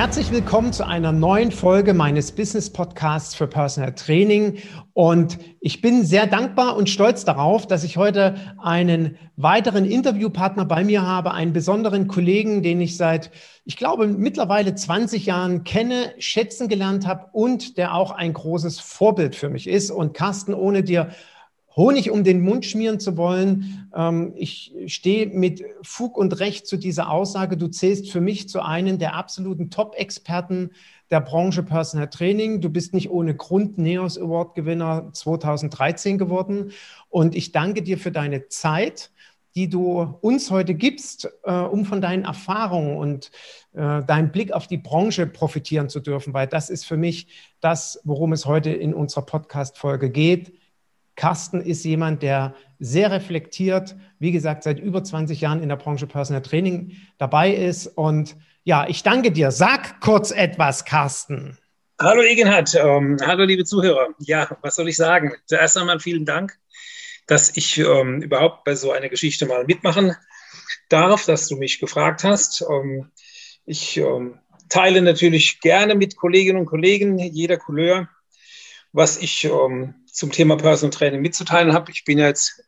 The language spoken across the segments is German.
Herzlich willkommen zu einer neuen Folge meines Business Podcasts für Personal Training. Und ich bin sehr dankbar und stolz darauf, dass ich heute einen weiteren Interviewpartner bei mir habe, einen besonderen Kollegen, den ich seit, ich glaube, mittlerweile 20 Jahren kenne, schätzen gelernt habe und der auch ein großes Vorbild für mich ist. Und Carsten, ohne dir Honig um den Mund schmieren zu wollen. Ähm, ich stehe mit Fug und Recht zu dieser Aussage. Du zählst für mich zu einem der absoluten Top-Experten der Branche Personal Training. Du bist nicht ohne Grund NEOS Award Gewinner 2013 geworden. Und ich danke dir für deine Zeit, die du uns heute gibst, äh, um von deinen Erfahrungen und äh, deinem Blick auf die Branche profitieren zu dürfen, weil das ist für mich das, worum es heute in unserer Podcast-Folge geht Carsten ist jemand, der sehr reflektiert, wie gesagt, seit über 20 Jahren in der Branche Personal Training dabei ist. Und ja, ich danke dir. Sag kurz etwas, Carsten. Hallo Egenhard, ähm, hallo liebe Zuhörer. Ja, was soll ich sagen? Zuerst einmal vielen Dank, dass ich ähm, überhaupt bei so einer Geschichte mal mitmachen darf, dass du mich gefragt hast. Ähm, ich ähm, teile natürlich gerne mit Kolleginnen und Kollegen jeder Couleur, was ich ähm, zum Thema Personal Training mitzuteilen habe. Ich bin jetzt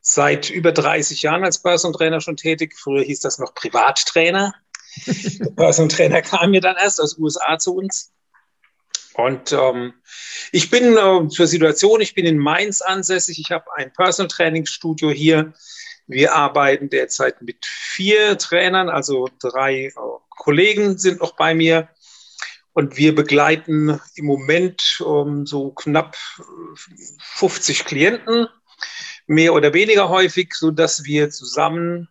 seit über 30 Jahren als Personal Trainer schon tätig. Früher hieß das noch Privattrainer. Der Personal Trainer kam mir dann erst aus den USA zu uns. Und ähm, ich bin äh, zur Situation, ich bin in Mainz ansässig. Ich habe ein Personal Training Studio hier. Wir arbeiten derzeit mit vier Trainern, also drei äh, Kollegen sind noch bei mir. Und wir begleiten im Moment um, ähm, so knapp 50 Klienten, mehr oder weniger häufig, so dass wir zusammen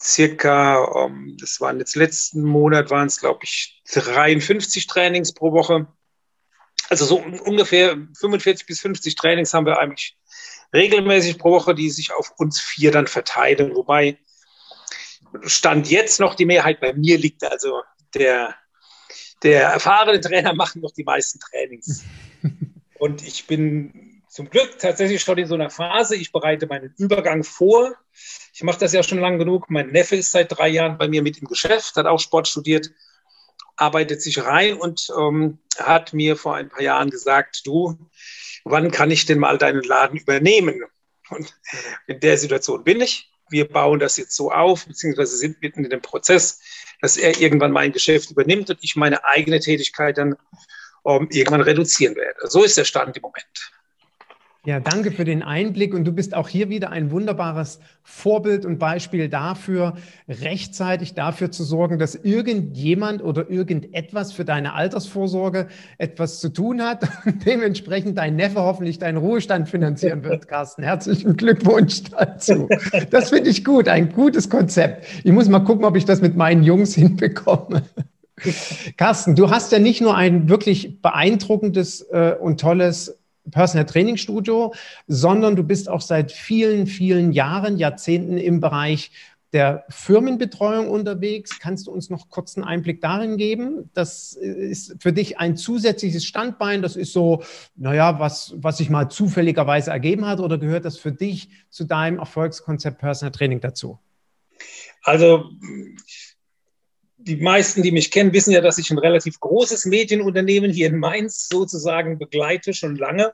circa, um, ähm, das waren jetzt letzten Monat, waren es glaube ich 53 Trainings pro Woche. Also so ungefähr 45 bis 50 Trainings haben wir eigentlich regelmäßig pro Woche, die sich auf uns vier dann verteilen. Wobei Stand jetzt noch die Mehrheit bei mir liegt. Also der der erfahrene Trainer macht noch die meisten Trainings. Und ich bin zum Glück tatsächlich schon in so einer Phase. Ich bereite meinen Übergang vor. Ich mache das ja schon lang genug. Mein Neffe ist seit drei Jahren bei mir mit im Geschäft, hat auch Sport studiert, arbeitet sich rein und ähm, hat mir vor ein paar Jahren gesagt, du, wann kann ich denn mal deinen Laden übernehmen? Und in der Situation bin ich. Wir bauen das jetzt so auf, beziehungsweise sind mitten in dem Prozess dass er irgendwann mein Geschäft übernimmt und ich meine eigene Tätigkeit dann um, ähm, irgendwann reduzieren werde. So ist der Stand im Moment. Ja, danke für den Einblick. Und du bist auch hier wieder ein wunderbares Vorbild und Beispiel dafür, rechtzeitig dafür zu sorgen, dass irgendjemand oder irgendetwas für deine Altersvorsorge etwas zu tun hat und dementsprechend dein Neffe hoffentlich deinen Ruhestand finanzieren wird, Carsten. Herzlichen Glückwunsch dazu. Das finde ich gut, ein gutes Konzept. Ich muss mal gucken, ob ich das mit meinen Jungs hinbekomme. Carsten, du hast ja nicht nur ein wirklich beeindruckendes äh, und tolles Personal Training Studio, sondern du bist auch seit vielen, vielen Jahren, Jahrzehnten im Bereich der Firmenbetreuung unterwegs. Kannst du uns noch kurz einen Einblick darin geben? Das ist für dich ein zusätzliches Standbein. Das ist so, naja, was, was sich mal zufälligerweise ergeben hat oder gehört das für dich zu deinem Erfolgskonzept Personal Training dazu? Also, die meisten, die mich kennen, wissen ja, dass ich ein relativ großes Medienunternehmen hier in Mainz sozusagen begleite, schon lange.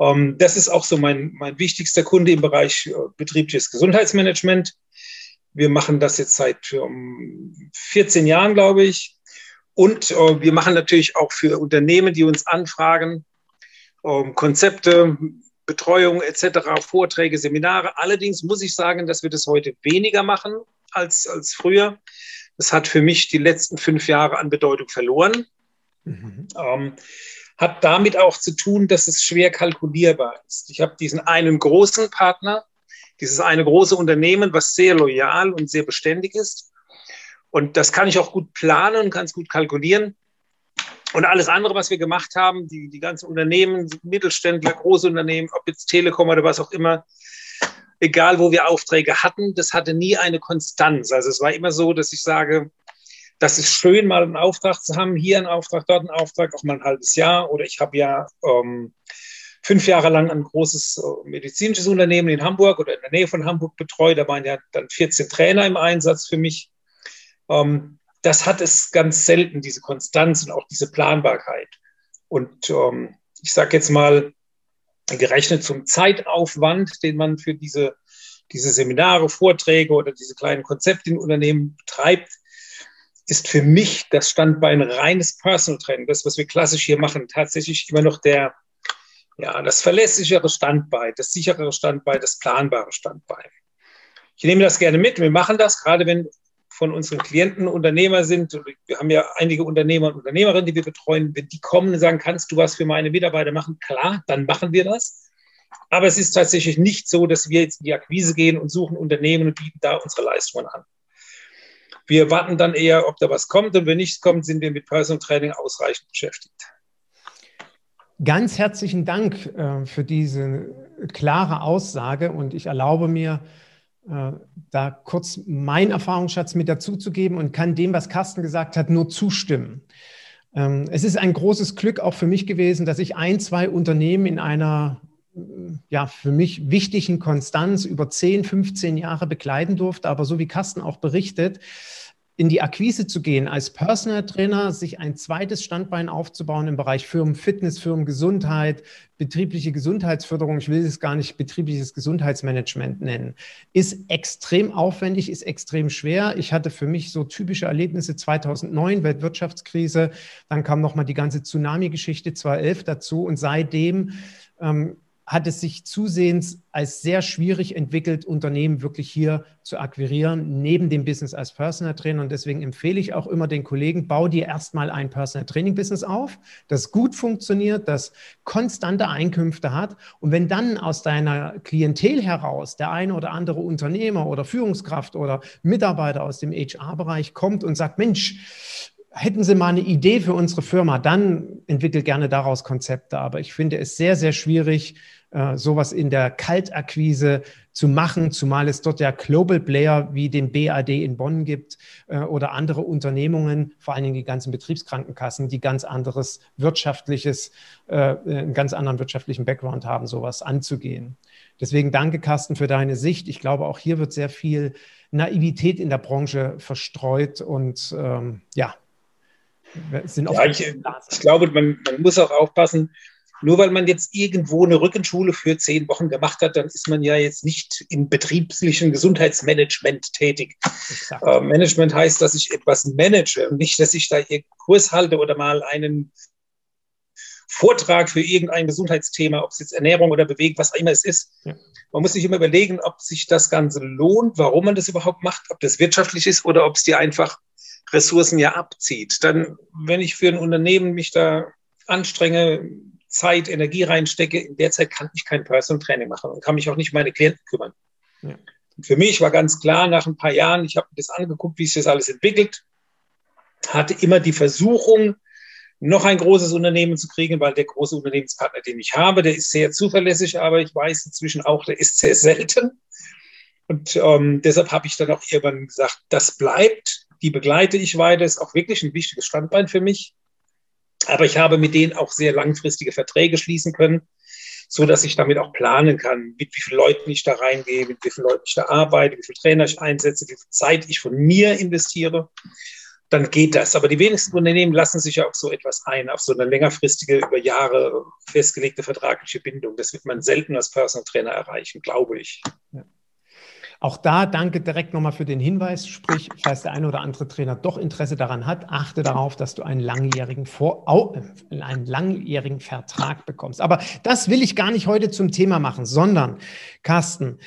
Ähm, das ist auch so mein, mein wichtigster Kunde im Bereich äh, betriebliches Gesundheitsmanagement. Wir machen das jetzt seit 14 Jahren, glaube ich. Und äh, wir machen natürlich auch für Unternehmen, die uns anfragen, ähm, Konzepte, Betreuung etc., Vorträge, Seminare. Allerdings muss ich sagen, dass wir das heute weniger machen als, als früher. Das hat für mich die letzten fünf Jahre an Bedeutung verloren. Mhm. Ähm, hat damit auch zu tun, dass es schwer kalkulierbar ist. Ich habe diesen einen großen Partner, dieses eine große Unternehmen, was sehr loyal und sehr beständig ist. Und das kann ich auch gut planen, kann es gut kalkulieren. Und alles andere, was wir gemacht haben, die, die ganzen Unternehmen, Mittelständler, große Unternehmen, ob jetzt Telekom oder was auch immer, egal wo wir Aufträge hatten, das hatte nie eine Konstanz. Also es war immer so, dass ich sage, das ist schön, mal einen Auftrag zu haben, hier einen Auftrag, dort einen Auftrag, auch mal ein halbes Jahr. Oder ich habe ja ähm, fünf Jahre lang ein großes äh, medizinisches Unternehmen in Hamburg oder in der Nähe von Hamburg betreut. Da waren ja dann 14 Trainer im Einsatz für mich. Ähm, das hat es ganz selten, diese Konstanz und auch diese Planbarkeit. Und ähm, ich sage jetzt mal, gerechnet zum Zeitaufwand, den man für diese, diese Seminare, Vorträge oder diese kleinen Konzepte in Unternehmen betreibt, ist für mich das Standbein reines Personal Training, das, was wir klassisch hier machen, tatsächlich immer noch der, ja, das verlässlichere Standbein, das sichere Standbein, das planbare Standbein. Ich nehme das gerne mit. Wir machen das, gerade wenn von unseren Klienten Unternehmer sind. Wir haben ja einige Unternehmer und Unternehmerinnen, die wir betreuen. Wenn die kommen und sagen, kannst du was für meine Mitarbeiter machen? Klar, dann machen wir das. Aber es ist tatsächlich nicht so, dass wir jetzt in die Akquise gehen und suchen Unternehmen und bieten da unsere Leistungen an. Wir warten dann eher, ob da was kommt und wenn nichts kommt, sind wir mit Personal Training ausreichend beschäftigt. Ganz herzlichen Dank äh, für diese klare Aussage und ich erlaube mir, da kurz meinen Erfahrungsschatz mit dazuzugeben und kann dem, was Carsten gesagt hat, nur zustimmen. Ähm, es ist ein großes Glück auch für mich gewesen, dass ich ein, zwei Unternehmen in einer ja, für mich wichtigen Konstanz über 10, 15 Jahre begleiten durfte. Aber so wie Carsten auch berichtet, in die Akquise zu gehen, als Personal Trainer, sich ein zweites Standbein aufzubauen im Bereich Firmenfitness, Firmengesundheit, betriebliche Gesundheitsförderung, ich will es gar nicht betriebliches Gesundheitsmanagement nennen, ist extrem aufwendig, ist extrem schwer. Ich hatte für mich so typische Erlebnisse 2009, Weltwirtschaftskrise, dann kam nochmal die ganze Tsunami-Geschichte 2011 dazu und seitdem ähm, hat es sich zusehends als sehr schwierig entwickelt, Unternehmen wirklich hier zu akquirieren, neben dem Business als Personal Trainer. Und deswegen empfehle ich auch immer den Kollegen, bau dir erstmal ein Personal Training Business auf, das gut funktioniert, das konstante Einkünfte hat. Und wenn dann aus deiner Klientel heraus der eine oder andere Unternehmer oder Führungskraft oder Mitarbeiter aus dem HR-Bereich kommt und sagt, Mensch, hätten Sie mal eine Idee für unsere Firma, dann entwickelt gerne daraus Konzepte. Aber ich finde es sehr, sehr schwierig, äh, sowas in der Kaltakquise zu machen, zumal es dort ja Global Player wie den BAD in Bonn gibt äh, oder andere Unternehmungen, vor allen Dingen die ganzen Betriebskrankenkassen, die ganz anderes wirtschaftliches, äh, einen ganz anderen wirtschaftlichen Background haben, sowas anzugehen. Deswegen danke, Carsten, für deine Sicht. Ich glaube, auch hier wird sehr viel Naivität in der Branche verstreut und ähm, ja, sind ja, ich, ich glaube, man, man muss auch aufpassen, nur weil man jetzt irgendwo eine Rückenschule für zehn Wochen gemacht hat, dann ist man ja jetzt nicht im betrieblichen Gesundheitsmanagement tätig. Äh, Management heißt, dass ich etwas manage und nicht, dass ich da irgendeinen Kurs halte oder mal einen Vortrag für irgendein Gesundheitsthema, ob es jetzt Ernährung oder Bewegung, was auch immer es ist. Ja. Man muss sich immer überlegen, ob sich das Ganze lohnt, warum man das überhaupt macht, ob das wirtschaftlich ist oder ob es dir einfach Ressourcen ja abzieht. Dann, wenn ich für ein Unternehmen mich da anstrenge, Zeit, Energie reinstecke, in der Zeit kann ich kein Personal Training machen und kann mich auch nicht um meine Klienten kümmern. Ja. Für mich war ganz klar, nach ein paar Jahren, ich habe mir das angeguckt, wie sich das alles entwickelt, hatte immer die Versuchung, noch ein großes Unternehmen zu kriegen, weil der große Unternehmenspartner, den ich habe, der ist sehr zuverlässig, aber ich weiß inzwischen auch, der ist sehr selten. Und ähm, deshalb habe ich dann auch irgendwann gesagt, das bleibt, die begleite ich weiter, ist auch wirklich ein wichtiges Standbein für mich. Aber ich habe mit denen auch sehr langfristige Verträge schließen können, so dass ich damit auch planen kann, mit wie vielen Leuten ich da reingehe, mit wie vielen Leuten ich da arbeite, wie viele Trainer ich einsetze, wie viel Zeit ich von mir investiere. Dann geht das. Aber die wenigsten Unternehmen lassen sich ja auf so etwas ein, auf so eine längerfristige, über Jahre festgelegte vertragliche Bindung. Das wird man selten als Personal Trainer erreichen, glaube ich. Ja. Auch da danke direkt nochmal für den Hinweis. Sprich, falls der eine oder andere Trainer doch Interesse daran hat, achte darauf, dass du einen langjährigen, Vor äh, einen langjährigen Vertrag bekommst. Aber das will ich gar nicht heute zum Thema machen, sondern, Carsten,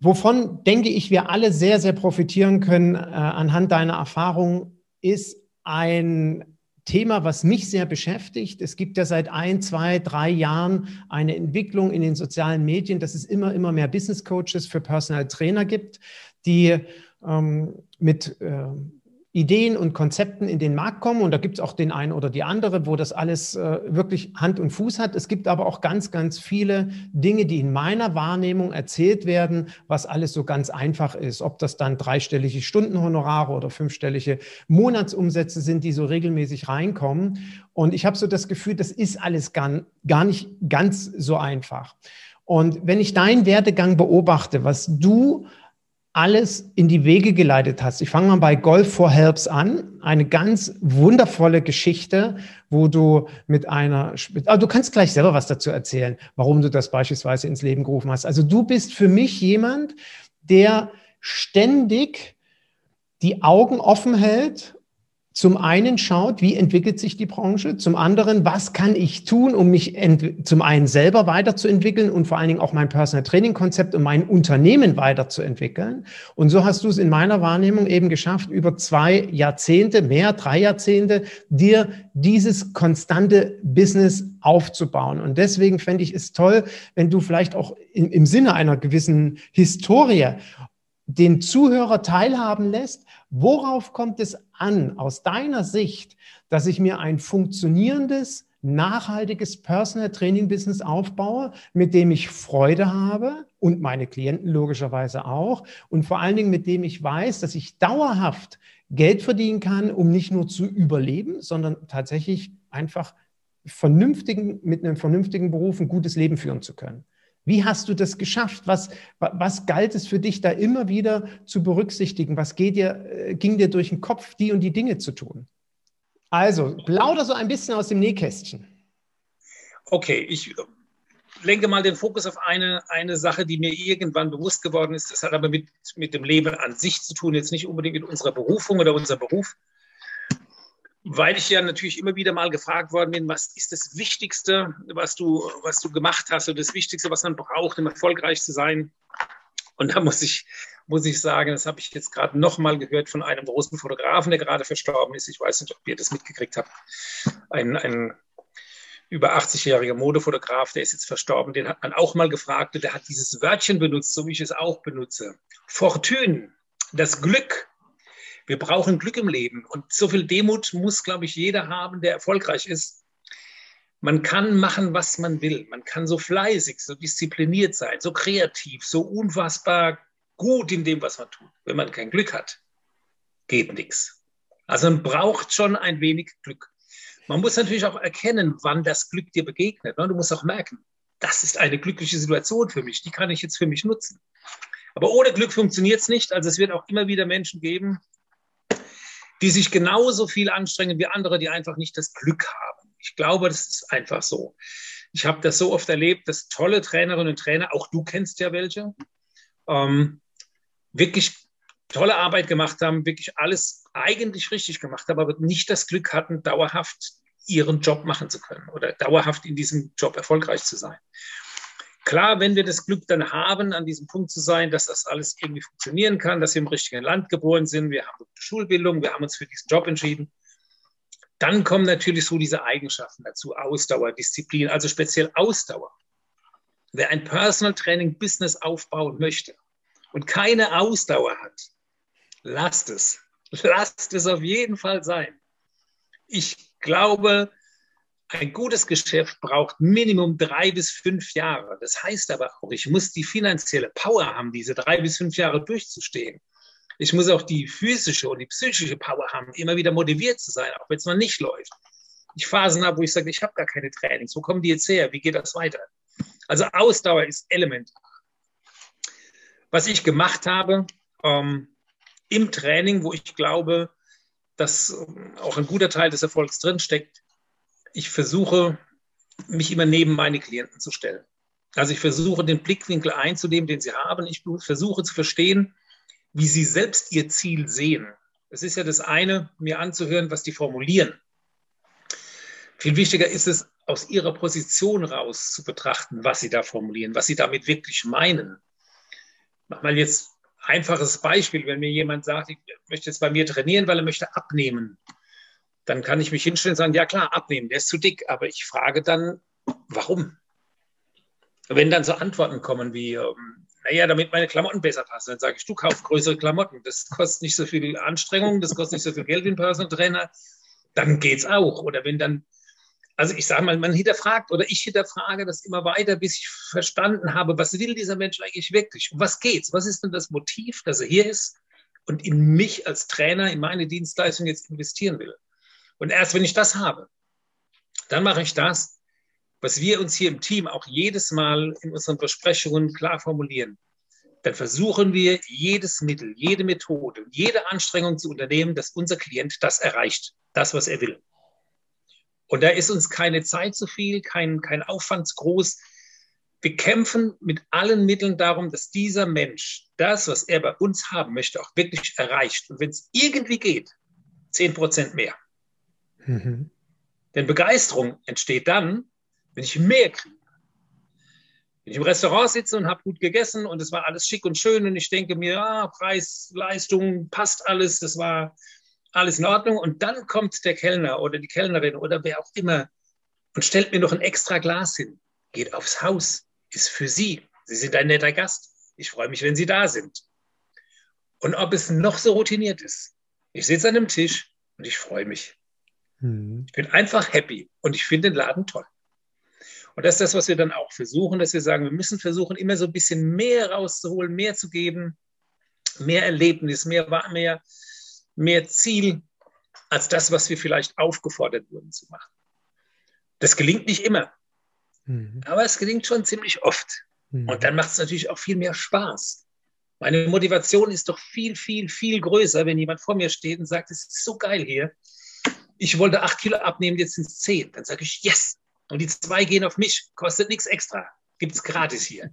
wovon denke ich, wir alle sehr, sehr profitieren können äh, anhand deiner Erfahrung, ist ein Thema, was mich sehr beschäftigt. Es gibt ja seit ein, zwei, drei Jahren eine Entwicklung in den sozialen Medien, dass es immer, immer mehr Business Coaches für Personal Trainer gibt, die ähm, mit äh, Ideen und Konzepten in den Markt kommen. Und da gibt es auch den einen oder die andere, wo das alles äh, wirklich Hand und Fuß hat. Es gibt aber auch ganz, ganz viele Dinge, die in meiner Wahrnehmung erzählt werden, was alles so ganz einfach ist. Ob das dann dreistellige Stundenhonorare oder fünfstellige Monatsumsätze sind, die so regelmäßig reinkommen. Und ich habe so das Gefühl, das ist alles gar, gar nicht ganz so einfach. Und wenn ich deinen Werdegang beobachte, was du alles in die Wege geleitet hast. Ich fange mal bei Golf for Helps an. Eine ganz wundervolle Geschichte, wo du mit einer, ah, du kannst gleich selber was dazu erzählen, warum du das beispielsweise ins Leben gerufen hast. Also du bist für mich jemand, der ständig die Augen offen hält zum einen schaut, wie entwickelt sich die Branche, zum anderen, was kann ich tun, um mich zum einen selber weiterzuentwickeln und vor allen Dingen auch mein Personal Training Konzept und mein Unternehmen weiterzuentwickeln. Und so hast du es in meiner Wahrnehmung eben geschafft, über zwei Jahrzehnte, mehr, drei Jahrzehnte, dir dieses konstante Business aufzubauen. Und deswegen fände ich es toll, wenn du vielleicht auch im, im Sinne einer gewissen Historie den Zuhörer teilhaben lässt, worauf kommt es an aus deiner Sicht, dass ich mir ein funktionierendes, nachhaltiges Personal Training Business aufbaue, mit dem ich Freude habe und meine Klienten logischerweise auch und vor allen Dingen mit dem ich weiß, dass ich dauerhaft Geld verdienen kann, um nicht nur zu überleben, sondern tatsächlich einfach vernünftigen, mit einem vernünftigen Beruf ein gutes Leben führen zu können. Wie hast du das geschafft? Was, was galt es für dich da immer wieder zu berücksichtigen? Was dir, äh, ging dir durch den Kopf, die und die Dinge zu tun? Also, plauder so ein bisschen aus dem Nähkästchen. Okay, ich lenke mal den Fokus auf eine, eine Sache, die mir irgendwann bewusst geworden ist. Das hat aber mit, mit dem Leben an sich zu tun, jetzt nicht unbedingt mit unserer Berufung oder unserem Beruf, weil ich ja natürlich immer wieder mal gefragt worden bin, was ist das Wichtigste, was du, was du gemacht hast oder das Wichtigste, was man braucht, um erfolgreich zu sein. Und da muss ich, muss ich sagen, das habe ich jetzt gerade nochmal gehört von einem großen Fotografen, der gerade verstorben ist. Ich weiß nicht, ob ihr das mitgekriegt habt. Ein, ein über 80-jähriger Modefotograf, der ist jetzt verstorben, den hat man auch mal gefragt und der hat dieses Wörtchen benutzt, so wie ich es auch benutze. Fortune, das Glück wir brauchen Glück im Leben. Und so viel Demut muss, glaube ich, jeder haben, der erfolgreich ist. Man kann machen, was man will. Man kann so fleißig, so diszipliniert sein, so kreativ, so unfassbar gut in dem, was man tut. Wenn man kein Glück hat, geht nichts. Also man braucht schon ein wenig Glück. Man muss natürlich auch erkennen, wann das Glück dir begegnet. Ne? Du musst auch merken, das ist eine glückliche Situation für mich, die kann ich jetzt für mich nutzen. Aber ohne Glück funktioniert es nicht. Also es wird auch immer wieder Menschen geben, die sich genauso viel anstrengen wie andere, die einfach nicht das Glück haben. Ich glaube, das ist einfach so. Ich habe das so oft erlebt, dass tolle Trainerinnen und Trainer, auch du kennst ja welche, ähm, wirklich tolle Arbeit gemacht haben, wirklich alles eigentlich richtig gemacht haben, aber nicht das Glück hatten, dauerhaft ihren Job machen zu können oder dauerhaft in diesem Job erfolgreich zu sein. Klar, wenn wir das Glück dann haben, an diesem Punkt zu sein, dass das alles irgendwie funktionieren kann, dass wir im richtigen Land geboren sind, wir haben Schulbildung, wir haben uns für diesen Job entschieden, dann kommen natürlich so diese Eigenschaften dazu, Ausdauer, Disziplin, also speziell Ausdauer. Wer ein Personal Training Business aufbauen möchte und keine Ausdauer hat, lasst es. Lasst es auf jeden Fall sein. Ich glaube, ein gutes Geschäft braucht Minimum drei bis fünf Jahre. Das heißt aber auch, ich muss die finanzielle Power haben, diese drei bis fünf Jahre durchzustehen. Ich muss auch die physische und die psychische Power haben, immer wieder motiviert zu sein, auch wenn es mal nicht läuft. Ich Phasen habe, wo ich sage, ich habe gar keine Trainings. Wo kommen die jetzt her? Wie geht das weiter? Also Ausdauer ist elementar. Was ich gemacht habe ähm, im Training, wo ich glaube, dass ähm, auch ein guter Teil des Erfolgs drinsteckt, ich versuche, mich immer neben meine Klienten zu stellen. Also ich versuche, den Blickwinkel einzunehmen, den sie haben. Ich versuche zu verstehen, wie sie selbst ihr Ziel sehen. Es ist ja das eine, mir anzuhören, was die formulieren. Viel wichtiger ist es, aus ihrer Position raus zu betrachten, was sie da formulieren, was sie damit wirklich meinen. Mach mal jetzt einfaches Beispiel, wenn mir jemand sagt, ich möchte jetzt bei mir trainieren, weil er möchte abnehmen dann kann ich mich hinstellen und sagen, ja klar, abnehmen, der ist zu dick. Aber ich frage dann, warum? Wenn dann so Antworten kommen wie, ähm, naja, damit meine Klamotten besser passen, dann sage ich, du kauf größere Klamotten. Das kostet nicht so viel Anstrengung, das kostet nicht so viel Geld wie ein Personal Trainer. Dann geht's auch. Oder wenn dann, also ich sage mal, man hinterfragt oder ich hinterfrage das immer weiter, bis ich verstanden habe, was will dieser Mensch eigentlich wirklich? Um was geht's? Was ist denn das Motiv, dass er hier ist und in mich als Trainer, in meine Dienstleistung jetzt investieren will? Und erst wenn ich das habe, dann mache ich das, was wir uns hier im Team auch jedes Mal in unseren Besprechungen klar formulieren. Dann versuchen wir jedes Mittel, jede Methode, jede Anstrengung zu unternehmen, dass unser Klient das erreicht, das, was er will. Und da ist uns keine Zeit zu viel, kein, kein Aufwand zu groß. Wir kämpfen mit allen Mitteln darum, dass dieser Mensch das, was er bei uns haben möchte, auch wirklich erreicht. Und wenn es irgendwie geht, zehn Prozent mehr. Mhm. Denn Begeisterung entsteht dann, wenn ich mehr kriege. Wenn ich im Restaurant sitze und habe gut gegessen und es war alles schick und schön und ich denke mir, ah, Preis, Leistung, passt alles, das war alles in Ordnung. Und dann kommt der Kellner oder die Kellnerin oder wer auch immer und stellt mir noch ein extra Glas hin, geht aufs Haus, ist für Sie. Sie sind ein netter Gast. Ich freue mich, wenn Sie da sind. Und ob es noch so routiniert ist, ich sitze an einem Tisch und ich freue mich. Mhm. Ich bin einfach happy und ich finde den Laden toll. Und das ist das, was wir dann auch versuchen, dass wir sagen, wir müssen versuchen, immer so ein bisschen mehr rauszuholen, mehr zu geben, mehr Erlebnis, mehr, mehr, mehr Ziel, als das, was wir vielleicht aufgefordert wurden zu machen. Das gelingt nicht immer, mhm. aber es gelingt schon ziemlich oft. Mhm. Und dann macht es natürlich auch viel mehr Spaß. Meine Motivation ist doch viel, viel, viel größer, wenn jemand vor mir steht und sagt, es ist so geil hier ich wollte acht Kilo abnehmen, jetzt sind es zehn. Dann sage ich, yes. Und die zwei gehen auf mich, kostet nichts extra, gibt es gratis hier.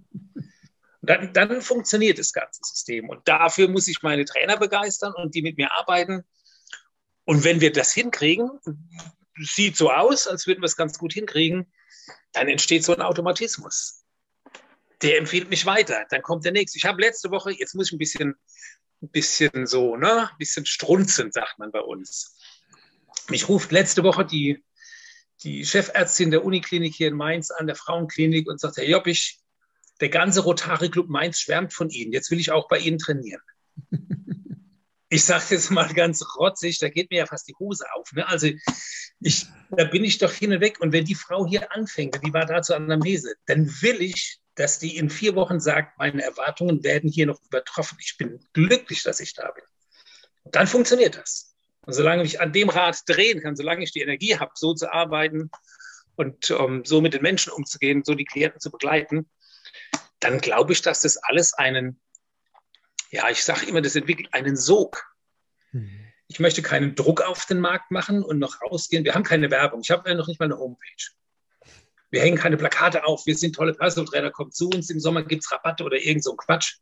Dann, dann funktioniert das ganze System. Und dafür muss ich meine Trainer begeistern und die mit mir arbeiten. Und wenn wir das hinkriegen, sieht so aus, als würden wir es ganz gut hinkriegen, dann entsteht so ein Automatismus. Der empfiehlt mich weiter. Dann kommt der nächste. Ich habe letzte Woche, jetzt muss ich ein bisschen, ein bisschen so, ne, ein bisschen strunzen, sagt man bei uns. Mich ruft letzte Woche die, die Chefärztin der Uniklinik hier in Mainz an, der Frauenklinik, und sagt, Herr Joppich, der ganze Rotary Club Mainz schwärmt von Ihnen. Jetzt will ich auch bei Ihnen trainieren. Ich sage jetzt mal ganz rotzig, da geht mir ja fast die Hose auf. Ne? Also ich, da bin ich doch hin und weg. Und wenn die Frau hier anfängt, die war da zur Anamnese, dann will ich, dass die in vier Wochen sagt, meine Erwartungen werden hier noch übertroffen. Ich bin glücklich, dass ich da bin. Und dann funktioniert das. Und solange ich an dem Rad drehen kann, solange ich die Energie habe, so zu arbeiten und um, ähm, so mit den Menschen umzugehen, so die Klienten zu begleiten, dann glaube ich, dass das alles einen, ja, ich sage immer, das entwickelt einen Sog. Mhm. Ich möchte keinen Druck auf den Markt machen und noch rausgehen. Wir haben keine Werbung. Ich habe ja noch nicht mal eine Homepage. Wir hängen keine Plakate auf. Wir sind tolle Personal Trainer. Kommt zu uns. Im Sommer gibt es Rabatte oder irgend so ein Quatsch.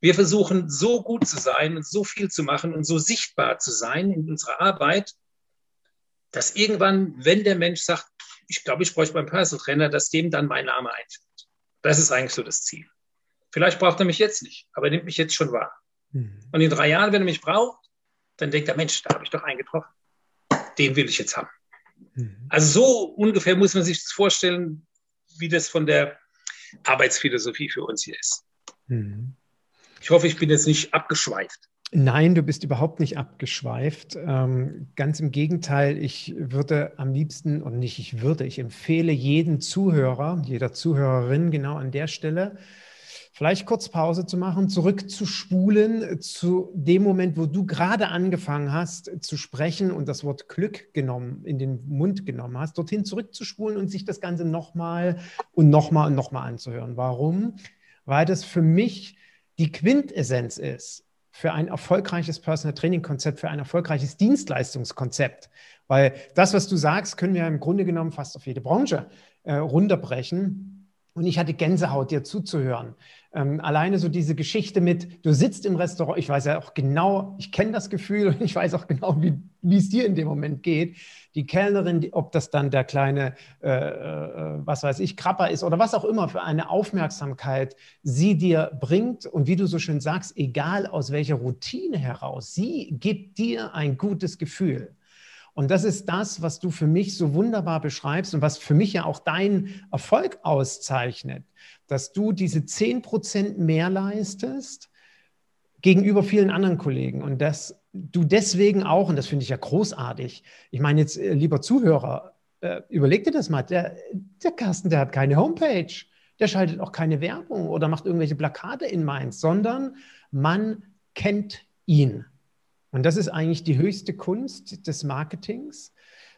Wir versuchen so gut zu sein und so viel zu machen und so sichtbar zu sein in unserer Arbeit, dass irgendwann, wenn der Mensch sagt, ich glaube, ich bräuchte beim Personal Trainer, dass dem dann mein Name einfällt. Das ist eigentlich so das Ziel. Vielleicht braucht er mich jetzt nicht, aber er nimmt mich jetzt schon wahr. Mhm. Und in drei Jahren, wenn er mich braucht, dann denkt er, Mensch, da habe ich doch einen getroffen. Den will ich jetzt haben. Mhm. Also so ungefähr muss man sich das vorstellen, wie das von der Arbeitsphilosophie für uns hier ist. Mhm. Ich hoffe, ich bin jetzt nicht abgeschweift. Nein, du bist überhaupt nicht abgeschweift. Ähm, ganz im Gegenteil, ich würde am liebsten, und nicht ich würde, ich empfehle jeden Zuhörer, jeder Zuhörerin genau an der Stelle, vielleicht kurz Pause zu machen, zurückzuspulen zu dem Moment, wo du gerade angefangen hast zu sprechen und das Wort Glück genommen, in den Mund genommen hast, dorthin zurückzuspulen und sich das Ganze nochmal und nochmal und nochmal anzuhören. Warum? Weil das für mich die Quintessenz ist für ein erfolgreiches Personal Training Konzept, für ein erfolgreiches Dienstleistungskonzept. Weil das, was du sagst, können wir im Grunde genommen fast auf jede Branche äh, runterbrechen. Und ich hatte Gänsehaut, dir zuzuhören. Ähm, alleine so diese Geschichte mit, du sitzt im Restaurant, ich weiß ja auch genau, ich kenne das Gefühl und ich weiß auch genau, wie, es dir in dem Moment geht. Die Kellnerin, die, ob das dann der kleine, äh, äh, was weiß ich, Krapper ist oder was auch immer für eine Aufmerksamkeit sie dir bringt. Und wie du so schön sagst, egal aus welcher Routine heraus, sie gibt dir ein gutes Gefühl. Und das ist das, was du für mich so wunderbar beschreibst und was für mich ja auch deinen Erfolg auszeichnet, dass du diese 10% mehr leistest gegenüber vielen anderen Kollegen und dass du deswegen auch, und das finde ich ja großartig, ich meine jetzt, äh, lieber Zuhörer, äh, überleg dir das mal, der, der Carsten, der hat keine Homepage, der schaltet auch keine Werbung oder macht irgendwelche Plakate in Mainz, sondern man kennt ihn. Und das ist eigentlich die höchste Kunst des Marketings,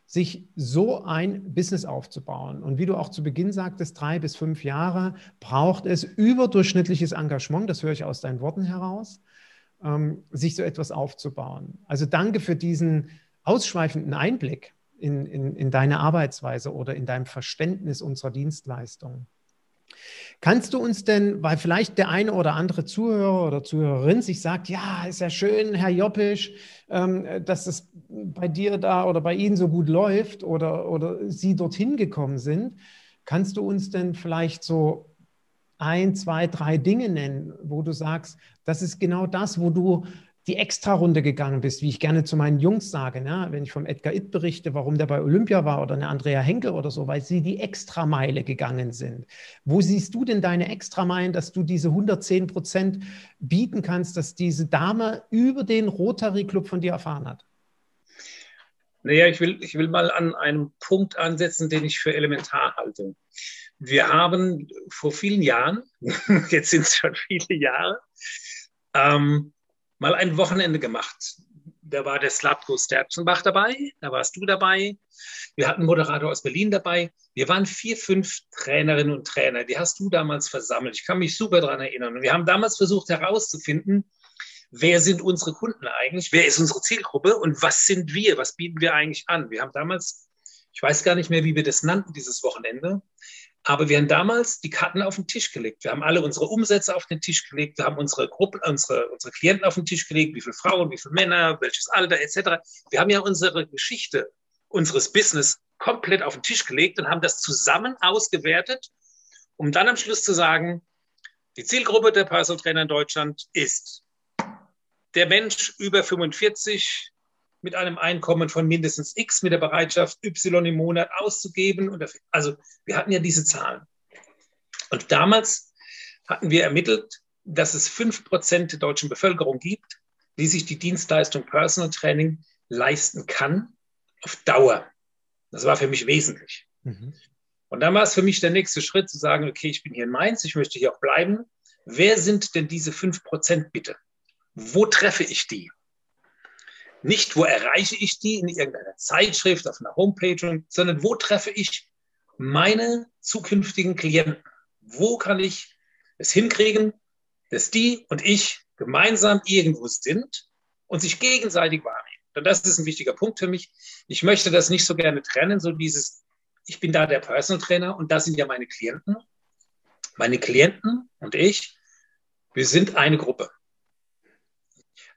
sich so ein Business aufzubauen. Und wie du auch zu Beginn sagtest, drei bis fünf Jahre braucht es überdurchschnittliches Engagement, das höre ich aus deinen Worten heraus, ähm, sich so etwas aufzubauen. Also danke für diesen ausschweifenden Einblick in, in, in deine Arbeitsweise oder in deinem Verständnis unserer Dienstleistungen. Kannst du uns denn, weil vielleicht der eine oder andere Zuhörer oder Zuhörerin sich sagt, ja, ist ja schön, Herr Joppisch, ähm, dass es bei dir da oder bei Ihnen so gut läuft oder, oder Sie dorthin gekommen sind, kannst du uns denn vielleicht so ein, zwei, drei Dinge nennen, wo du sagst, das ist genau das, wo du die Extra-Runde gegangen bist, wie ich gerne zu meinen Jungs sage, ne? wenn ich vom Edgar Itt berichte, warum der bei Olympia war oder eine Andrea Henkel oder so, weil sie die Extrameile gegangen sind. Wo siehst du denn deine Extrameilen, dass du diese 110 Prozent bieten kannst, dass diese Dame über den Rotary Club von dir erfahren hat? Naja, ich will, ich will mal an einem Punkt ansetzen, den ich für elementar halte. Wir haben vor vielen Jahren, jetzt sind es schon viele Jahre, ähm, mal ein Wochenende gemacht. Da war der Slatko Sterzenbach dabei, da warst du dabei. Wir hatten einen Moderator aus Berlin dabei. Wir waren vier, fünf Trainerinnen und Trainer. Die hast du damals versammelt. Ich kann mich super daran erinnern. Und wir haben damals versucht herauszufinden, wer sind unsere Kunden eigentlich? Wer ist unsere Zielgruppe? Und was sind wir? Was bieten wir eigentlich an? Wir haben damals, ich weiß gar nicht mehr, wie wir das nannten, dieses Wochenende. Aber wir haben damals die Karten auf den Tisch gelegt. Wir haben alle unsere Umsätze auf den Tisch gelegt. Wir haben unsere Gruppe, unsere, unsere Klienten auf den Tisch gelegt. Wie viele Frauen, wie viele Männer, welches Alter, etc. Wir haben ja unsere Geschichte unseres Business komplett auf den Tisch gelegt und haben das zusammen ausgewertet, um dann am Schluss zu sagen, die Zielgruppe der Personal Trainer in Deutschland ist der Mensch über 45, mit einem Einkommen von mindestens X, mit der Bereitschaft, Y im Monat auszugeben. also wir hatten ja diese Zahlen. Und damals hatten wir ermittelt, dass es fünf Prozent der deutschen Bevölkerung gibt, die sich die Dienstleistung Personal Training leisten kann auf Dauer. Das war für mich wesentlich. Mhm. Und dann war es für mich der nächste Schritt zu sagen, okay, ich bin hier in Mainz, ich möchte hier auch bleiben. Wer sind denn diese fünf Prozent bitte? Wo treffe ich die? Nicht, wo erreiche ich die in irgendeiner Zeitschrift, auf einer Homepage, sondern wo treffe ich meine zukünftigen Klienten? Wo kann ich es hinkriegen, dass die und ich gemeinsam irgendwo sind und sich gegenseitig wahrnehmen? Und das ist ein wichtiger Punkt für mich. Ich möchte das nicht so gerne trennen, so dieses, ich bin da der Personal Trainer und das sind ja meine Klienten. Meine Klienten und ich, wir sind eine Gruppe.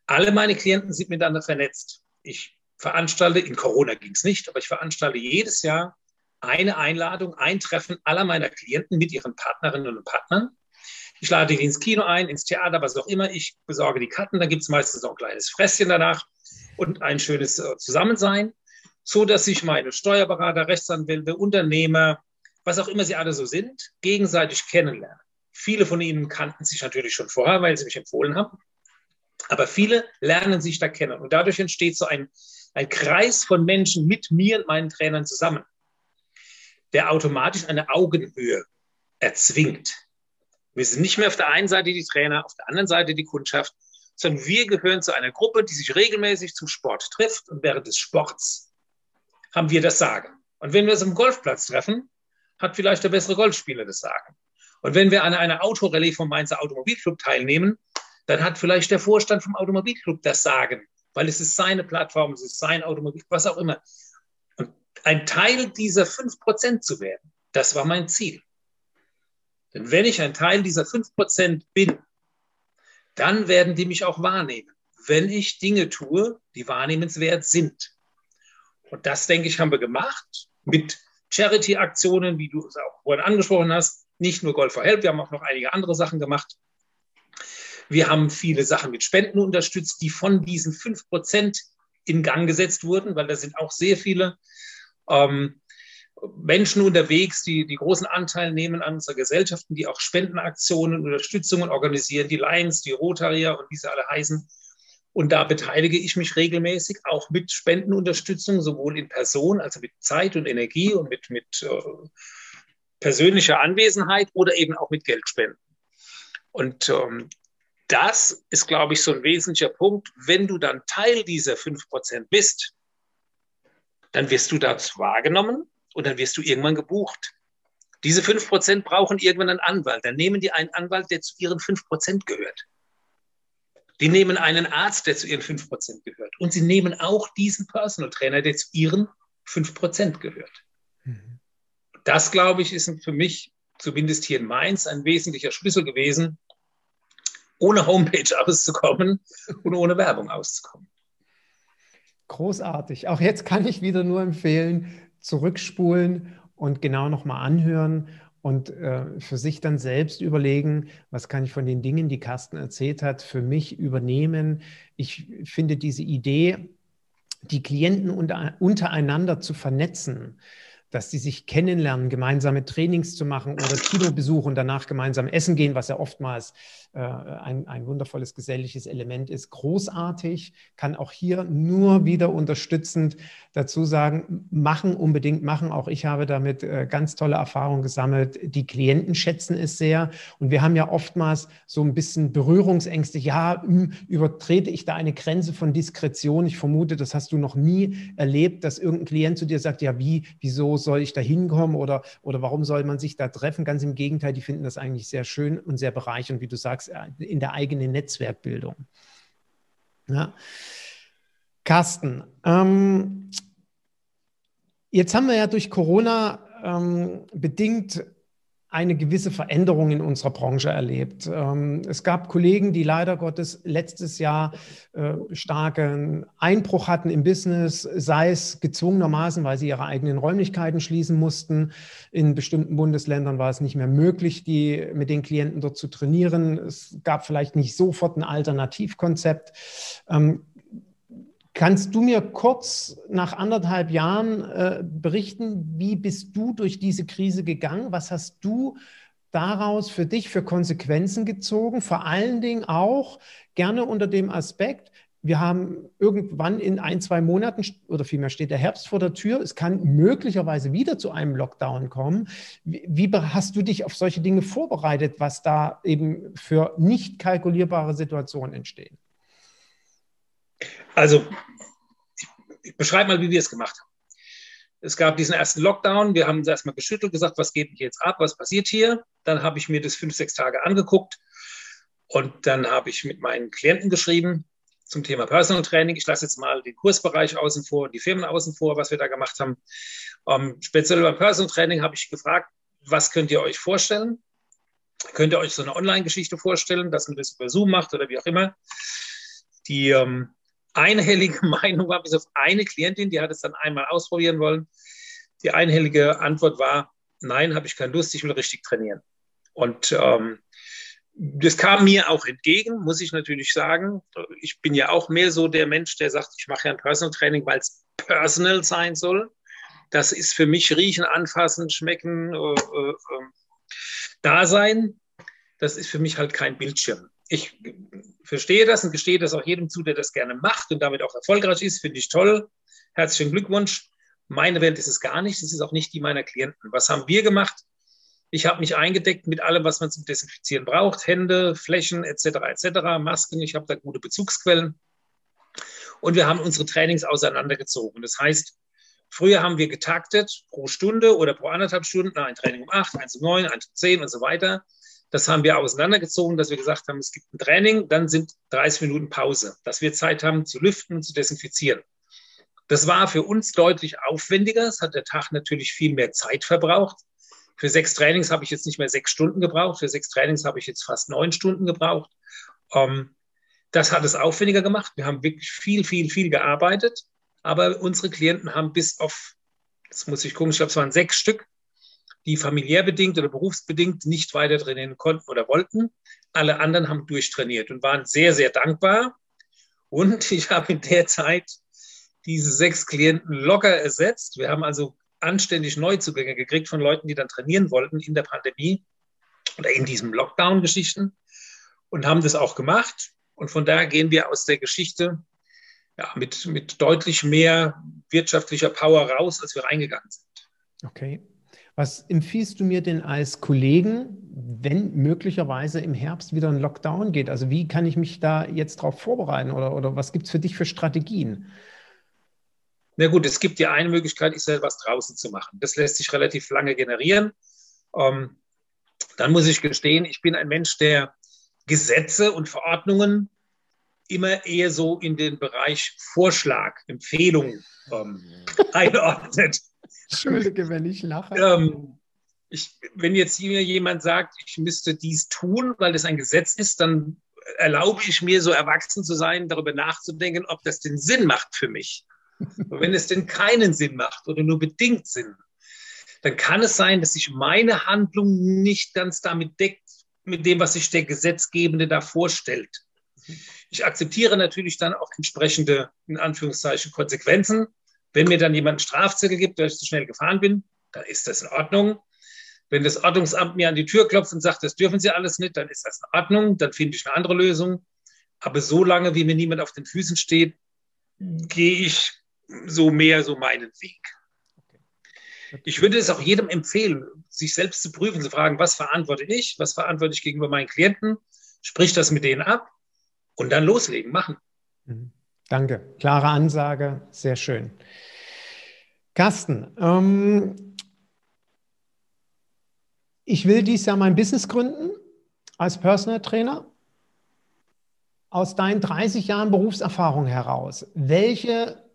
Alle meine Klienten sind miteinander vernetzt. Ich veranstalte, in Corona ging es nicht, aber ich veranstalte jedes Jahr eine Einladung, ein Treffen aller meiner Klienten mit ihren Partnerinnen und Partnern. Ich lade die ins Kino ein, ins Theater, was auch immer. Ich besorge die Karten, da gibt es meistens auch ein kleines Fresschen danach und ein schönes äh, Zusammensein, so dass sich meine Steuerberater, Rechtsanwälte, Unternehmer, was auch immer sie alle so sind, gegenseitig kennenlernen. Viele von ihnen kannten sich natürlich schon vorher, weil sie mich empfohlen haben. Aber viele lernen sich da kennen und dadurch entsteht so ein, ein Kreis von Menschen mit mir und meinen Trainern zusammen, der automatisch eine Augenhöhe erzwingt. Wir sind nicht mehr auf der einen Seite die Trainer, auf der anderen Seite die Kundschaft, sondern wir gehören zu einer Gruppe, die sich regelmäßig zum Sport trifft und während des Sports haben wir das Sagen. Und wenn wir uns am Golfplatz treffen, hat vielleicht der bessere Golfspieler das Sagen. Und wenn wir an einer Autorallye vom Mainzer Automobilclub teilnehmen, dann hat vielleicht der Vorstand vom Automobilclub das Sagen, weil es ist seine Plattform, es ist sein Automobil, was auch immer. Und ein Teil dieser 5% zu werden, das war mein Ziel. Denn wenn ich ein Teil dieser 5% bin, dann werden die mich auch wahrnehmen, wenn ich Dinge tue, die wahrnehmenswert sind. Und das, denke ich, haben wir gemacht mit Charity-Aktionen, wie du es auch vorhin angesprochen hast. Nicht nur Golf for Help, wir haben auch noch einige andere Sachen gemacht. Wir haben viele Sachen mit Spenden unterstützt, die von diesen fünf Prozent in Gang gesetzt wurden, weil da sind auch sehr viele ähm, Menschen unterwegs, die, die großen Anteil nehmen an unserer Gesellschaften, die auch Spendenaktionen, Unterstützungen organisieren, die Lions, die Rotarier und wie sie alle heißen. Und da beteilige ich mich regelmäßig auch mit Spendenunterstützung, sowohl in Person, also mit Zeit und Energie und mit, mit äh, persönlicher Anwesenheit oder eben auch mit Geldspenden. Und ähm, das ist, glaube ich, so ein wesentlicher Punkt. Wenn du dann Teil dieser 5% bist, dann wirst du dazu wahrgenommen und dann wirst du irgendwann gebucht. Diese 5% brauchen irgendwann einen Anwalt. Dann nehmen die einen Anwalt, der zu ihren 5% gehört. Die nehmen einen Arzt, der zu ihren 5% gehört. Und sie nehmen auch diesen Personal Trainer, der zu ihren 5% gehört. Mhm. Das, glaube ich, ist für mich, zumindest hier in Mainz, ein wesentlicher Schlüssel gewesen, ohne Homepage auszukommen und ohne Werbung auszukommen. Großartig. Auch jetzt kann ich wieder nur empfehlen, zurückspulen und genau nochmal anhören und äh, für sich dann selbst überlegen, was kann ich von den Dingen, die Carsten erzählt hat, für mich übernehmen. Ich finde diese Idee, die Klienten unter, untereinander zu vernetzen, dass sie sich kennenlernen, gemeinsame Trainings zu machen oder Kinobesuch und danach gemeinsam essen gehen, was ja oftmals äh, ein, ein wundervolles geselliges Element ist. Großartig, kann auch hier nur wieder unterstützend dazu sagen, machen, unbedingt machen. Auch ich habe damit äh, ganz tolle Erfahrungen gesammelt. Die Klienten schätzen es sehr und wir haben ja oftmals so ein bisschen Berührungsängste. Ja, hm, übertrete ich da eine Grenze von Diskretion? Ich vermute, das hast du noch nie erlebt, dass irgendein Klient zu dir sagt, ja, wie, wieso soll ich da hinkommen oder, oder warum soll man sich da treffen? Ganz im Gegenteil, die finden das eigentlich sehr schön und sehr bereichernd, wie du sagst, äh, in der eigenen Netzwerkbildung. Ja. Carsten, ähm, jetzt haben wir ja durch Corona ähm, bedingt eine gewisse Veränderung in unserer Branche erlebt. Ähm, es gab Kollegen, die leider Gottes letztes Jahr äh, starken Einbruch hatten im Business, sei es gezwungenermaßen, weil sie ihre eigenen Räumlichkeiten schließen mussten. In bestimmten Bundesländern war es nicht mehr möglich, die mit den Klienten dort zu trainieren. Es gab vielleicht nicht sofort ein Alternativkonzept. Kannst du mir kurz nach anderthalb Jahren äh, berichten, wie bist du durch diese Krise gegangen? Was hast du daraus für dich für Konsequenzen gezogen? Vor allen Dingen auch gerne unter dem Aspekt, wir haben irgendwann in ein, zwei Monaten oder vielmehr steht der Herbst vor der Tür. Es kann möglicherweise wieder zu einem Lockdown kommen. Wie, wie hast du dich auf solche Dinge vorbereitet, was da eben für nicht kalkulierbare Situationen entstehen? Also, ich beschreibe mal, wie wir es gemacht haben. Es gab diesen ersten Lockdown. Wir haben uns erstmal geschüttelt, gesagt, was geht jetzt ab, was passiert hier. Dann habe ich mir das fünf, sechs Tage angeguckt und dann habe ich mit meinen Klienten geschrieben zum Thema Personal Training. Ich lasse jetzt mal den Kursbereich außen vor, die Firmen außen vor, was wir da gemacht haben. Ähm, speziell beim Personal Training habe ich gefragt, was könnt ihr euch vorstellen? Könnt ihr euch so eine Online-Geschichte vorstellen, dass man das über Zoom macht oder wie auch immer? Die ähm, einhellige Meinung war, bis auf eine Klientin, die hat es dann einmal ausprobieren wollen. Die einhellige Antwort war, nein, habe ich keine Lust, ich will richtig trainieren. Und ähm, das kam mir auch entgegen, muss ich natürlich sagen. Ich bin ja auch mehr so der Mensch, der sagt, ich mache ja ein Personal Training, weil es personal sein soll. Das ist für mich riechen, anfassen, schmecken, äh, äh, ähm, da sein. Das ist für mich halt kein Bildschirm. Ich verstehe das und gestehe das auch jedem zu, der das gerne macht und damit auch erfolgreich ist. Finde ich toll. Herzlichen Glückwunsch. Meine Welt ist es gar nicht. Es ist auch nicht die meiner Klienten. Was haben wir gemacht? Ich habe mich eingedeckt mit allem, was man zum Desinfizieren braucht. Hände, Flächen etc. etc. Masken. Ich habe da gute Bezugsquellen. Und wir haben unsere Trainings auseinandergezogen. Das heißt, früher haben wir getaktet pro Stunde oder pro anderthalb Stunden, ein Training um acht, eins um neun, eins um zehn und so weiter. Das haben wir auseinandergezogen, dass wir gesagt haben, es gibt ein Training, dann sind 30 Minuten Pause, dass wir Zeit haben zu lüften und zu desinfizieren. Das war für uns deutlich aufwendiger. Es hat der Tag natürlich viel mehr Zeit verbraucht. Für sechs Trainings habe ich jetzt nicht mehr sechs Stunden gebraucht. Für sechs Trainings habe ich jetzt fast neun Stunden gebraucht. Ähm, das hat es aufwendiger gemacht. Wir haben wirklich viel, viel, viel gearbeitet. Aber unsere Klienten haben bis auf, jetzt muss ich gucken, ich glaube, es waren sechs Stück, die familiär bedingt oder berufsbedingt nicht weiter trainieren konnten oder wollten. Alle anderen haben durchtrainiert und waren sehr, sehr dankbar. Und ich habe in der Zeit diese sechs Klienten locker ersetzt. Wir haben also anständig Neuzugänge gekriegt von Leuten, die dann trainieren wollten in der Pandemie oder in diesen Lockdown-Geschichten und haben das auch gemacht. Und von daher gehen wir aus der Geschichte ja, mit, mit deutlich mehr wirtschaftlicher Power raus, als wir reingegangen sind. Okay. Was empfiehlst du mir denn als Kollegen, wenn möglicherweise im Herbst wieder ein Lockdown geht? Also wie kann ich mich da jetzt darauf vorbereiten oder, oder was gibt es für dich für Strategien? Na gut, es gibt ja eine Möglichkeit, ist ja was draußen zu machen. Das lässt sich relativ lange generieren. Ähm, dann muss ich gestehen, ich bin ein Mensch, der Gesetze und Verordnungen immer eher so in den Bereich Vorschlag, Empfehlung ähm, einordnet. Entschuldige, wenn ich lache. Ähm, ich, wenn jetzt hier jemand sagt, ich müsste dies tun, weil das ein Gesetz ist, dann erlaube ich mir, so erwachsen zu sein, darüber nachzudenken, ob das den Sinn macht für mich. Und wenn es denn keinen Sinn macht oder nur bedingt Sinn, dann kann es sein, dass sich meine Handlung nicht ganz damit deckt, mit dem, was sich der Gesetzgebende da vorstellt. Ich akzeptiere natürlich dann auch entsprechende, in Anführungszeichen, Konsequenzen. Wenn mir dann jemand einen Strafzettel gibt, weil ich zu schnell gefahren bin, dann ist das in Ordnung. Wenn das Ordnungsamt mir an die Tür klopft und sagt, das dürfen Sie alles nicht, dann ist das in Ordnung, dann finde ich eine andere Lösung. Aber solange, wie mir niemand auf den Füßen steht, gehe ich so mehr so meinen Weg. Ich würde es auch jedem empfehlen, sich selbst zu prüfen, zu fragen, was verantworte ich, was verantworte ich gegenüber meinen Klienten, sprich das mit denen ab und dann loslegen, machen. Mhm. Danke, klare Ansage, sehr schön. Carsten, ähm, ich will dieses Jahr mein Business gründen als Personal Trainer. Aus deinen 30 Jahren Berufserfahrung heraus, welche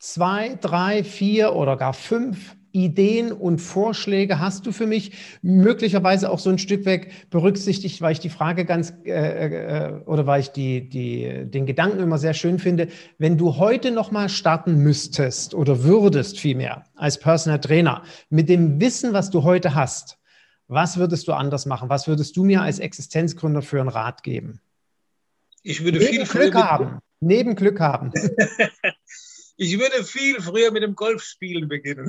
zwei, drei, vier oder gar fünf Ideen und Vorschläge hast du für mich? Möglicherweise auch so ein Stück weg berücksichtigt, weil ich die Frage ganz äh, äh, oder weil ich die, die, den Gedanken immer sehr schön finde. Wenn du heute nochmal starten müsstest oder würdest vielmehr als Personal Trainer mit dem Wissen, was du heute hast, was würdest du anders machen? Was würdest du mir als Existenzgründer für einen Rat geben? Ich würde Neben viel Glück haben. Neben Glück haben. Ich würde viel früher mit dem Golfspielen beginnen.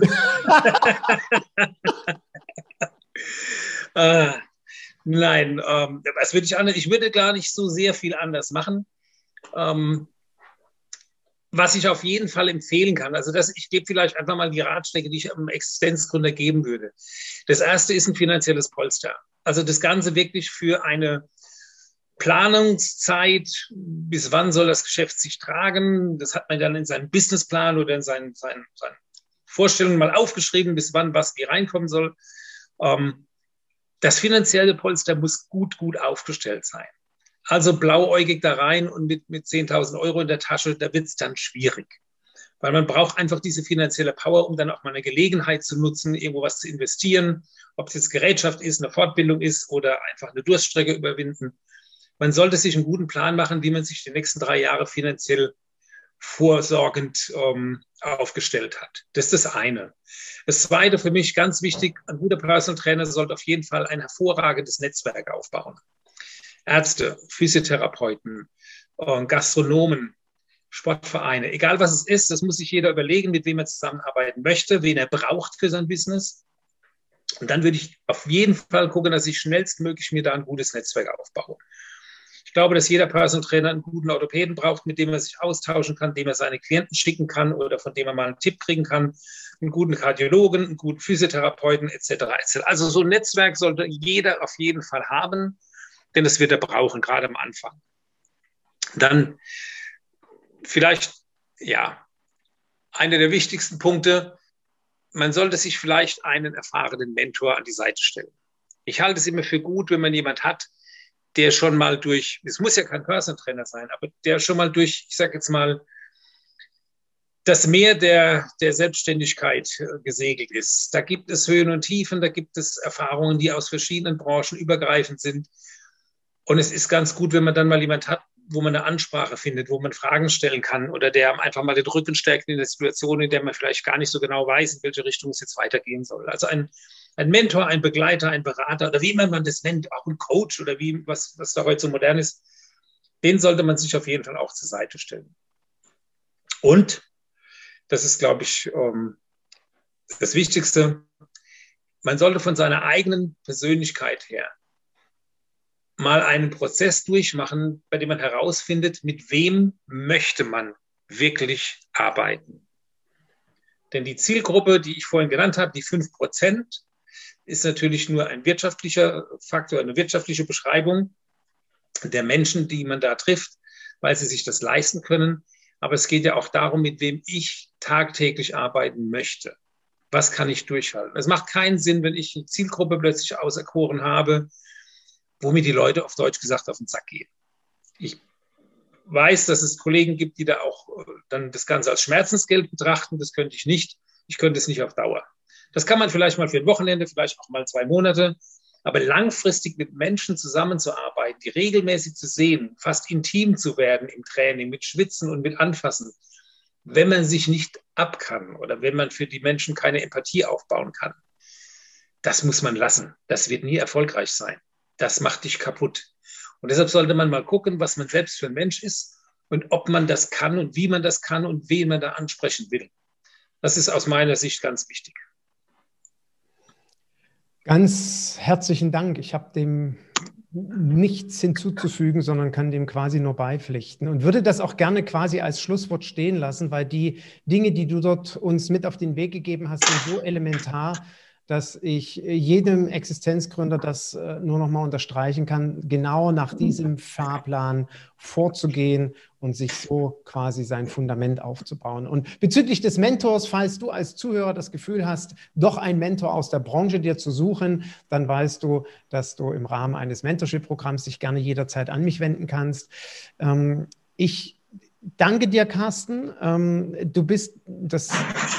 äh, nein, ähm, was würde ich anders? Ich würde gar nicht so sehr viel anders machen. Ähm, was ich auf jeden Fall empfehlen kann, also das, ich gebe vielleicht einfach mal die Ratschläge, die ich einem Existenzgründer geben würde. Das erste ist ein finanzielles Polster. Also das Ganze wirklich für eine Planungszeit, bis wann soll das Geschäft sich tragen, das hat man dann in seinem Businessplan oder in seinen, seinen, seinen Vorstellungen mal aufgeschrieben, bis wann was wie reinkommen soll. Ähm, das finanzielle Polster muss gut, gut aufgestellt sein. Also blauäugig da rein und mit, mit 10.000 Euro in der Tasche, da wird es dann schwierig. Weil man braucht einfach diese finanzielle Power, um dann auch mal eine Gelegenheit zu nutzen, irgendwo was zu investieren. Ob es jetzt Gerätschaft ist, eine Fortbildung ist oder einfach eine Durststrecke überwinden man sollte sich einen guten Plan machen, wie man sich die nächsten drei Jahre finanziell vorsorgend ähm, aufgestellt hat. Das ist das eine. Das zweite für mich ganz wichtig, ein guter Personal Trainer sollte auf jeden Fall ein hervorragendes Netzwerk aufbauen. Ärzte, Physiotherapeuten, äh, Gastronomen, Sportvereine, egal was es ist, das muss sich jeder überlegen, mit wem er zusammenarbeiten möchte, wen er braucht für sein Business. Und dann würde ich auf jeden Fall gucken, dass ich schnellstmöglich mir da ein gutes Netzwerk aufbaue. Ich glaube, dass jeder Personal Trainer einen guten Orthopäden braucht, mit dem er sich austauschen kann, dem er seine Klienten schicken kann oder von dem er mal einen Tipp kriegen kann, einen guten Kardiologen, einen guten Physiotherapeuten etc. Also so ein Netzwerk sollte jeder auf jeden Fall haben, denn das wird er brauchen, gerade am Anfang. Dann vielleicht, ja, einer der wichtigsten Punkte, man sollte sich vielleicht einen erfahrenen Mentor an die Seite stellen. Ich halte es immer für gut, wenn man jemand hat, der schon mal durch, es muss ja kein Personal Trainer sein, aber der schon mal durch, ich sage jetzt mal, das Meer der, der Selbstständigkeit äh, gesegelt ist. Da gibt es Höhen und Tiefen, da gibt es Erfahrungen, die aus verschiedenen Branchen übergreifend sind. Und es ist ganz gut, wenn man dann mal jemand hat, wo man eine Ansprache findet, wo man Fragen stellen kann oder der einfach mal den Rücken stärkt in der Situation, in der man vielleicht gar nicht so genau weiß, in welche Richtung es jetzt weitergehen soll. Also ein, ein Mentor, ein Begleiter, ein Berater oder wie immer man das nennt, auch ein Coach oder wie, was, was da heute so modern ist, den sollte man sich auf jeden Fall auch zur Seite stellen. Und das ist, glaube ich, ähm, das Wichtigste. Man sollte von seiner eigenen Persönlichkeit her mal einen Prozess durchmachen, bei dem man herausfindet, mit wem möchte man wirklich arbeiten. Denn die Zielgruppe, die ich vorhin genannt habe, die 5 Prozent, ist natürlich nur ein wirtschaftlicher Faktor, eine wirtschaftliche Beschreibung der Menschen, die man da trifft, weil sie sich das leisten können. Aber es geht ja auch darum, mit wem ich tagtäglich arbeiten möchte. Was kann ich durchhalten? Es macht keinen Sinn, wenn ich eine Zielgruppe plötzlich auserkoren habe, womit die Leute auf Deutsch gesagt auf den Sack gehen. Ich weiß, dass es Kollegen gibt, die da auch äh, dann das Ganze als Schmerzensgeld betrachten. Das könnte ich nicht. Ich könnte es nicht auf Dauer. Das kann man vielleicht mal für ein Wochenende, vielleicht auch mal zwei Monate. Aber langfristig mit Menschen zusammenzuarbeiten, die regelmäßig zu sehen, fast intim zu werden im Training, mit Schwitzen und mit Anfassen, wenn man sich nicht ab kann oder wenn man für die Menschen keine Empathie aufbauen kann, das muss man lassen. Das wird nie erfolgreich sein. Das macht dich kaputt. Und deshalb sollte man mal gucken, was man selbst für ein Mensch ist und ob man das kann und wie man das kann und wen man da ansprechen will. Das ist aus meiner Sicht ganz wichtig. Ganz herzlichen Dank. Ich habe dem nichts hinzuzufügen, sondern kann dem quasi nur beipflichten und würde das auch gerne quasi als Schlusswort stehen lassen, weil die Dinge, die du dort uns mit auf den Weg gegeben hast, sind so elementar, dass ich jedem Existenzgründer das äh, nur noch mal unterstreichen kann, genau nach diesem Fahrplan vorzugehen und sich so quasi sein Fundament aufzubauen. Und bezüglich des Mentors, falls du als Zuhörer das Gefühl hast, doch einen Mentor aus der Branche dir zu suchen, dann weißt du, dass du im Rahmen eines Mentorship-Programms dich gerne jederzeit an mich wenden kannst. Ähm, ich Danke dir, Carsten. Ähm, du bist, das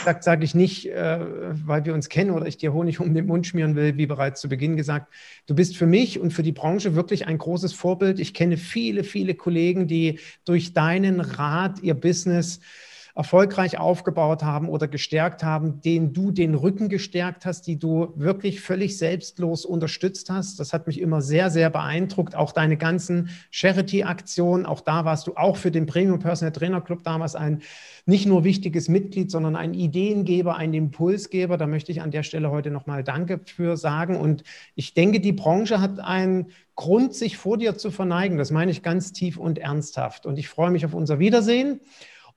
sage sag ich nicht, äh, weil wir uns kennen oder ich dir Honig um den Mund schmieren will, wie bereits zu Beginn gesagt. Du bist für mich und für die Branche wirklich ein großes Vorbild. Ich kenne viele, viele Kollegen, die durch deinen Rat ihr Business erfolgreich aufgebaut haben oder gestärkt haben, denen du den Rücken gestärkt hast, die du wirklich völlig selbstlos unterstützt hast. Das hat mich immer sehr, sehr beeindruckt. Auch deine ganzen Charity-Aktionen, auch da warst du auch für den Premium Personal Trainer Club damals ein nicht nur wichtiges Mitglied, sondern ein Ideengeber, ein Impulsgeber. Da möchte ich an der Stelle heute nochmal Danke für sagen. Und ich denke, die Branche hat einen Grund, sich vor dir zu verneigen. Das meine ich ganz tief und ernsthaft. Und ich freue mich auf unser Wiedersehen.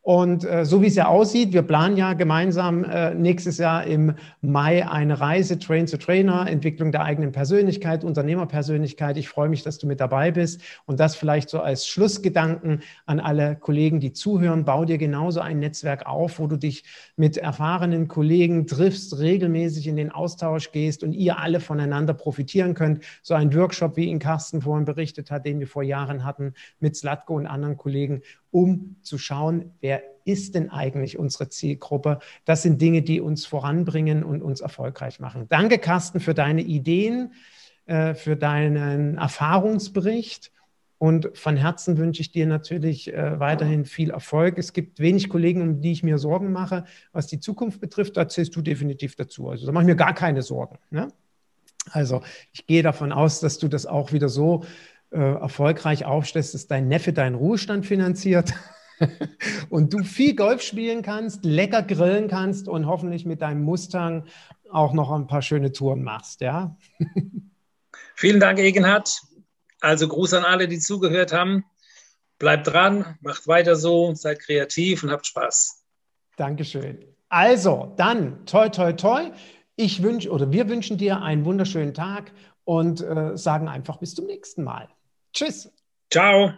Und äh, so wie es ja aussieht, wir planen ja gemeinsam äh, nächstes Jahr im Mai eine Reise Train to Trainer, Entwicklung der eigenen Persönlichkeit, Unternehmerpersönlichkeit. Ich freue mich, dass du mit dabei bist. Und das vielleicht so als Schlussgedanken an alle Kollegen, die zuhören. Bau dir genauso ein Netzwerk auf, wo du dich mit erfahrenen Kollegen triffst, regelmäßig in den Austausch gehst und ihr alle voneinander profitieren könnt. So ein Workshop, wie ihn Carsten vorhin berichtet hat, den wir vor Jahren hatten mit Slatko und anderen Kollegen um zu schauen, wer ist denn eigentlich unsere Zielgruppe? Das sind Dinge, die uns voranbringen und uns erfolgreich machen. Danke, Carsten, für deine Ideen, äh, für deinen Erfahrungsbericht. Und von Herzen wünsche ich dir natürlich äh, weiterhin viel Erfolg. Es gibt wenig Kollegen, um die ich mir Sorgen mache, was die Zukunft betrifft. Da zählst du definitiv dazu. Also da mache ich mir gar keine Sorgen. Ne? Also ich gehe davon aus, dass du das auch wieder so äh, erfolgreich aufstellst, dass dein Neffe deinen Ruhestand finanziert und du viel Golf spielen kannst, lecker grillen kannst und hoffentlich mit deinem Mustang auch noch ein paar schöne Touren machst, ja? Vielen Dank, Egenhard. Also Gruß an alle, die zugehört haben. Bleibt dran, macht weiter so, seid kreativ und habt Spaß. Dankeschön. Also, dann toi, toi, toi. Ich wünsche oder wir wünschen dir einen wunderschönen Tag und äh, sagen einfach bis zum nächsten Mal. Tschüss. Ciao.